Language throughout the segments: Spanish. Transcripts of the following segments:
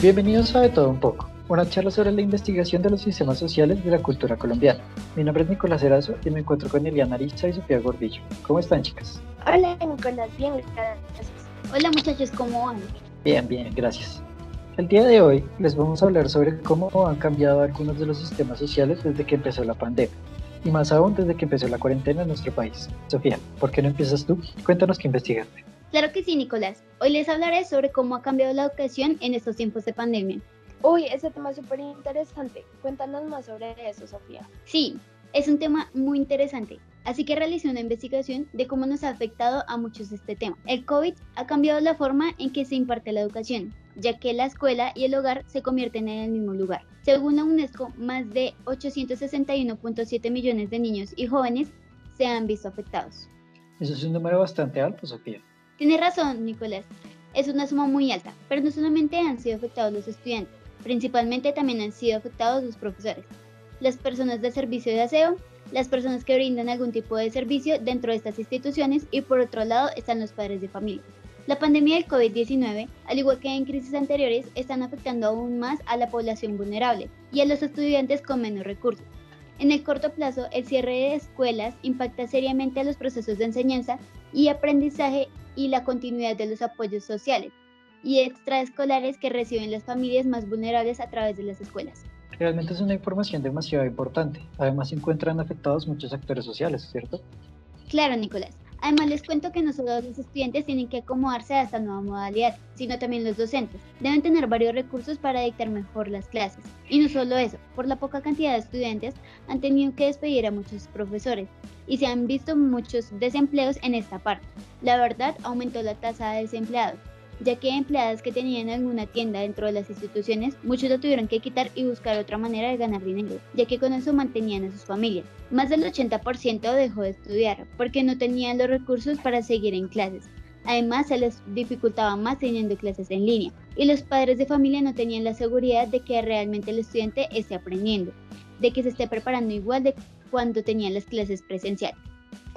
Bienvenidos a De Todo Un Poco, una charla sobre la investigación de los sistemas sociales de la cultura colombiana. Mi nombre es Nicolás Erazo y me encuentro con Eliana Arista y Sofía Gordillo. ¿Cómo están, chicas? Hola, Nicolás, bien, gracias. Hola, muchachos, ¿cómo van? Bien, bien, gracias. El día de hoy les vamos a hablar sobre cómo han cambiado algunos de los sistemas sociales desde que empezó la pandemia y más aún desde que empezó la cuarentena en nuestro país. Sofía, ¿por qué no empiezas tú? Cuéntanos qué investigaste. Claro que sí, Nicolás. Hoy les hablaré sobre cómo ha cambiado la educación en estos tiempos de pandemia. Uy, ese tema es súper interesante. Cuéntanos más sobre eso, Sofía. Sí, es un tema muy interesante. Así que realicé una investigación de cómo nos ha afectado a muchos este tema. El COVID ha cambiado la forma en que se imparte la educación, ya que la escuela y el hogar se convierten en el mismo lugar. Según la UNESCO, más de 861.7 millones de niños y jóvenes se han visto afectados. Eso es un número bastante alto, Sofía. Tienes razón, Nicolás. Es una suma muy alta, pero no solamente han sido afectados los estudiantes, principalmente también han sido afectados los profesores, las personas de servicio de aseo, las personas que brindan algún tipo de servicio dentro de estas instituciones y por otro lado están los padres de familia. La pandemia del COVID-19, al igual que en crisis anteriores, están afectando aún más a la población vulnerable y a los estudiantes con menos recursos. En el corto plazo, el cierre de escuelas impacta seriamente a los procesos de enseñanza y aprendizaje y la continuidad de los apoyos sociales y extraescolares que reciben las familias más vulnerables a través de las escuelas. Realmente es una información demasiado importante. Además se encuentran afectados muchos actores sociales, ¿cierto? Claro, Nicolás. Además les cuento que no solo los estudiantes tienen que acomodarse a esta nueva modalidad, sino también los docentes. Deben tener varios recursos para dictar mejor las clases. Y no solo eso, por la poca cantidad de estudiantes han tenido que despedir a muchos profesores y se han visto muchos desempleos en esta parte. La verdad, aumentó la tasa de desempleados, ya que empleadas que tenían alguna tienda dentro de las instituciones, muchos lo tuvieron que quitar y buscar otra manera de ganar dinero, ya que con eso mantenían a sus familias. Más del 80% dejó de estudiar porque no tenían los recursos para seguir en clases. Además, se les dificultaba más teniendo clases en línea y los padres de familia no tenían la seguridad de que realmente el estudiante esté aprendiendo, de que se esté preparando igual de cuando tenían las clases presenciales.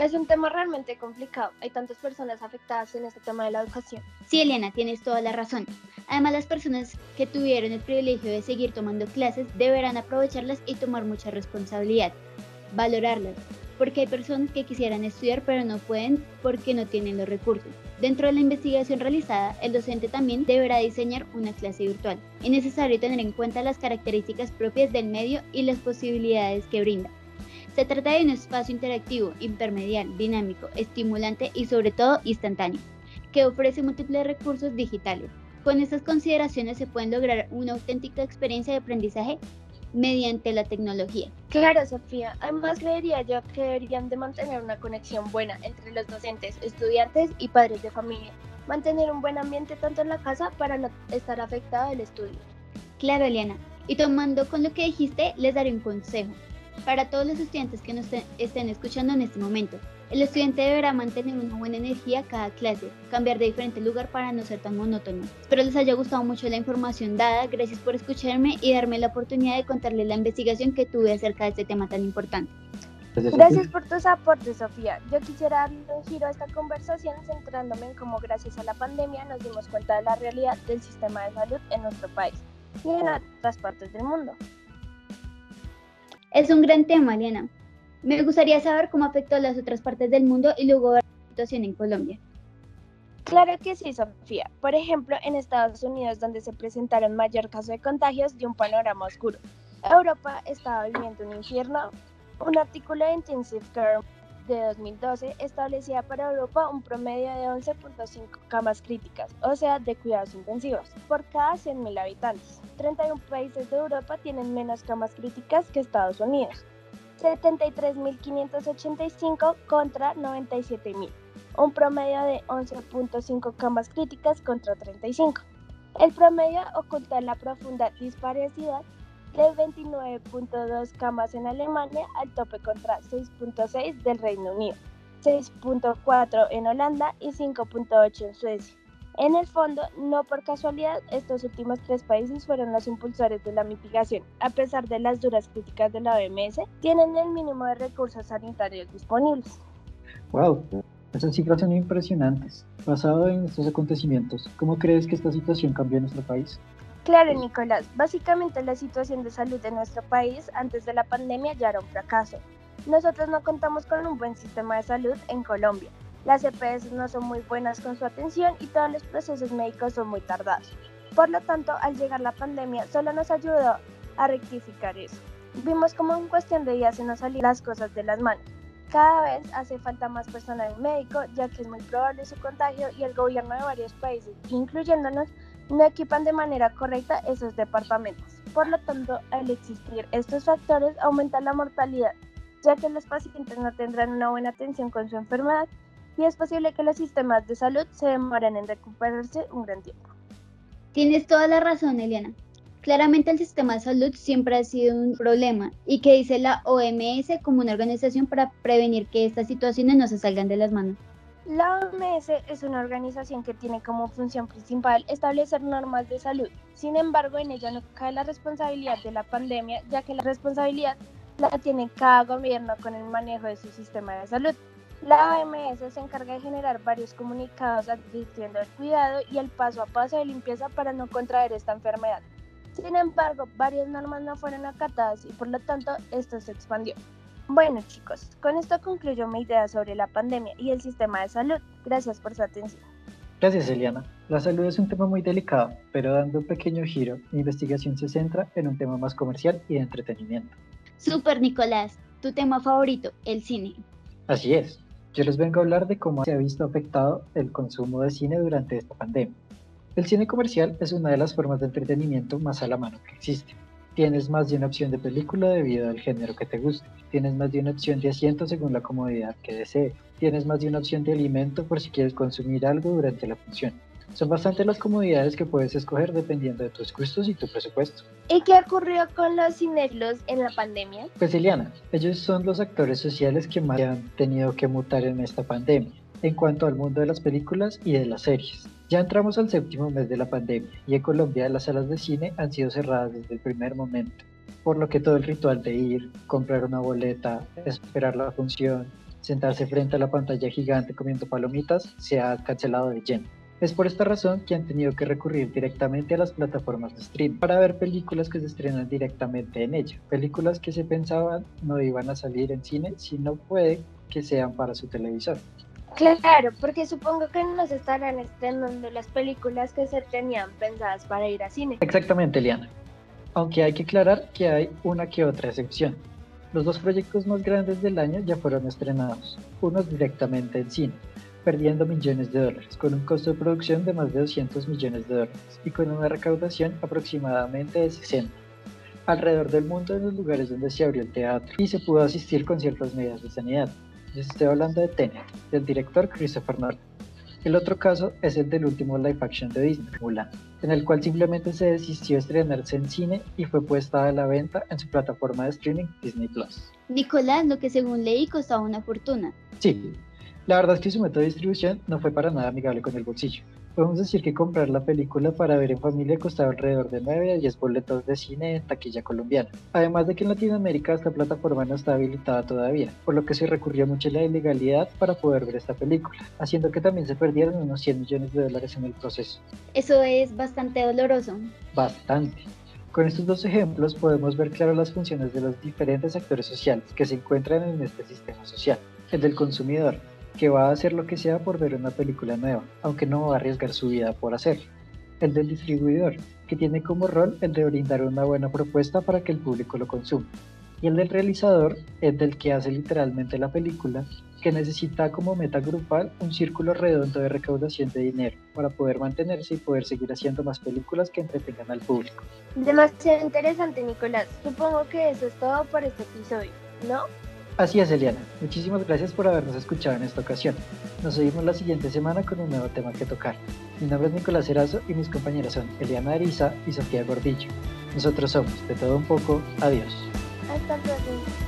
Es un tema realmente complicado. Hay tantas personas afectadas en este tema de la educación. Sí, Eliana, tienes toda la razón. Además, las personas que tuvieron el privilegio de seguir tomando clases deberán aprovecharlas y tomar mucha responsabilidad, valorarlas, porque hay personas que quisieran estudiar pero no pueden porque no tienen los recursos. Dentro de la investigación realizada, el docente también deberá diseñar una clase virtual. Es necesario tener en cuenta las características propias del medio y las posibilidades que brinda. Se trata de un espacio interactivo, intermedial, dinámico, estimulante y sobre todo instantáneo, que ofrece múltiples recursos digitales. Con estas consideraciones se pueden lograr una auténtica experiencia de aprendizaje mediante la tecnología. Claro, Sofía. Además, creería yo que deberían de mantener una conexión buena entre los docentes, estudiantes y padres de familia. Mantener un buen ambiente tanto en la casa para no estar afectado el estudio. Claro, Eliana. Y tomando con lo que dijiste, les daré un consejo. Para todos los estudiantes que nos estén escuchando en este momento, el estudiante deberá mantener una buena energía cada clase, cambiar de diferente lugar para no ser tan monótono. Espero les haya gustado mucho la información dada, gracias por escucharme y darme la oportunidad de contarles la investigación que tuve acerca de este tema tan importante. Gracias por tus aportes, Sofía. Yo quisiera darle un giro a esta conversación centrándome en cómo gracias a la pandemia nos dimos cuenta de la realidad del sistema de salud en nuestro país y en otras partes del mundo. Es un gran tema, Eliana. Me gustaría saber cómo afectó a las otras partes del mundo y luego la situación en Colombia. Claro que sí, Sofía. Por ejemplo, en Estados Unidos, donde se presentaron mayor caso de contagios de un panorama oscuro. Europa estaba viviendo un infierno. Un artículo de Intensive Care de 2012 establecía para Europa un promedio de 11.5 camas críticas, o sea, de cuidados intensivos, por cada 100.000 habitantes. 31 países de Europa tienen menos camas críticas que Estados Unidos. 73.585 contra 97.000, un promedio de 11.5 camas críticas contra 35. El promedio oculta la profunda disparidad de 29.2 camas en Alemania al tope contra 6.6 del Reino Unido, 6.4 en Holanda y 5.8 en Suecia. En el fondo, no por casualidad, estos últimos tres países fueron los impulsores de la mitigación. A pesar de las duras críticas de la OMS, tienen el mínimo de recursos sanitarios disponibles. ¡Wow! Estas cifras son impresionantes. Basado en estos acontecimientos, ¿cómo crees que esta situación cambió en nuestro país? Claro, Nicolás. Básicamente la situación de salud de nuestro país antes de la pandemia ya era un fracaso. Nosotros no contamos con un buen sistema de salud en Colombia. Las EPS no son muy buenas con su atención y todos los procesos médicos son muy tardados. Por lo tanto, al llegar la pandemia solo nos ayudó a rectificar eso. Vimos como en cuestión de días se nos salían las cosas de las manos. Cada vez hace falta más personal médico, ya que es muy probable su contagio y el gobierno de varios países, incluyéndonos, no equipan de manera correcta esos departamentos. Por lo tanto, al existir estos factores, aumenta la mortalidad, ya que los pacientes no tendrán una buena atención con su enfermedad y es posible que los sistemas de salud se demoren en recuperarse un gran tiempo. Tienes toda la razón, Eliana. Claramente el sistema de salud siempre ha sido un problema y que dice la OMS como una organización para prevenir que estas situaciones no se salgan de las manos. La OMS es una organización que tiene como función principal establecer normas de salud. Sin embargo, en ella no cae la responsabilidad de la pandemia, ya que la responsabilidad la tiene cada gobierno con el manejo de su sistema de salud. La OMS se encarga de generar varios comunicados advirtiendo el cuidado y el paso a paso de limpieza para no contraer esta enfermedad. Sin embargo, varias normas no fueron acatadas y por lo tanto esto se expandió. Bueno chicos, con esto concluyo mi idea sobre la pandemia y el sistema de salud. Gracias por su atención. Gracias, Eliana. La salud es un tema muy delicado, pero dando un pequeño giro, mi investigación se centra en un tema más comercial y de entretenimiento. Super Nicolás, tu tema favorito, el cine. Así es. Yo les vengo a hablar de cómo se ha visto afectado el consumo de cine durante esta pandemia. El cine comercial es una de las formas de entretenimiento más a la mano que existe. Tienes más de una opción de película debido al género que te guste. Tienes más de una opción de asiento según la comodidad que desees. Tienes más de una opción de alimento por si quieres consumir algo durante la función. Son bastante las comodidades que puedes escoger dependiendo de tus gustos y tu presupuesto. ¿Y qué ocurrió con los cinéfilos en la pandemia? Pues Eliana, ellos son los actores sociales que más han tenido que mutar en esta pandemia en cuanto al mundo de las películas y de las series. Ya entramos al séptimo mes de la pandemia y en Colombia las salas de cine han sido cerradas desde el primer momento, por lo que todo el ritual de ir, comprar una boleta, esperar la función, sentarse frente a la pantalla gigante comiendo palomitas se ha cancelado de lleno. Es por esta razón que han tenido que recurrir directamente a las plataformas de streaming para ver películas que se estrenan directamente en ella, películas que se pensaban no iban a salir en cine, sino puede que sean para su televisor. Claro, porque supongo que no se estarán estrenando las películas que se tenían pensadas para ir a cine. Exactamente, Liana. Aunque hay que aclarar que hay una que otra excepción. Los dos proyectos más grandes del año ya fueron estrenados, unos directamente en cine, perdiendo millones de dólares, con un costo de producción de más de 200 millones de dólares y con una recaudación aproximadamente de 60 alrededor del mundo en los lugares donde se abrió el teatro y se pudo asistir con ciertas medidas de sanidad. Les estoy hablando de Tenet, del director Christopher Nolan. El otro caso es el del último live action de Disney, Mulan, en el cual simplemente se desistió de estrenarse en cine y fue puesta a la venta en su plataforma de streaming Disney Plus. Nicolás, lo que según leí costaba una fortuna. Sí, la verdad es que su método de distribución no fue para nada amigable con el bolsillo. Podemos decir que comprar la película para ver en familia costaba alrededor de 9 a 10 boletos de cine en taquilla colombiana. Además de que en Latinoamérica esta plataforma no está habilitada todavía, por lo que se recurrió mucho a la ilegalidad para poder ver esta película, haciendo que también se perdieran unos 100 millones de dólares en el proceso. Eso es bastante doloroso. Bastante. Con estos dos ejemplos podemos ver claro las funciones de los diferentes actores sociales que se encuentran en este sistema social. El del consumidor, que va a hacer lo que sea por ver una película nueva, aunque no va a arriesgar su vida por hacerlo. El del distribuidor, que tiene como rol el de brindar una buena propuesta para que el público lo consuma. Y el del realizador, el del que hace literalmente la película, que necesita como meta grupal un círculo redondo de recaudación de dinero para poder mantenerse y poder seguir haciendo más películas que entretengan al público. Demasiado interesante, Nicolás. Supongo que eso es todo por este episodio, ¿no? Así es, Eliana. Muchísimas gracias por habernos escuchado en esta ocasión. Nos seguimos la siguiente semana con un nuevo tema que tocar. Mi nombre es Nicolás Erazo y mis compañeras son Eliana Ariza y Sofía Gordillo. Nosotros somos De Todo Un Poco. Adiós. Hasta luego.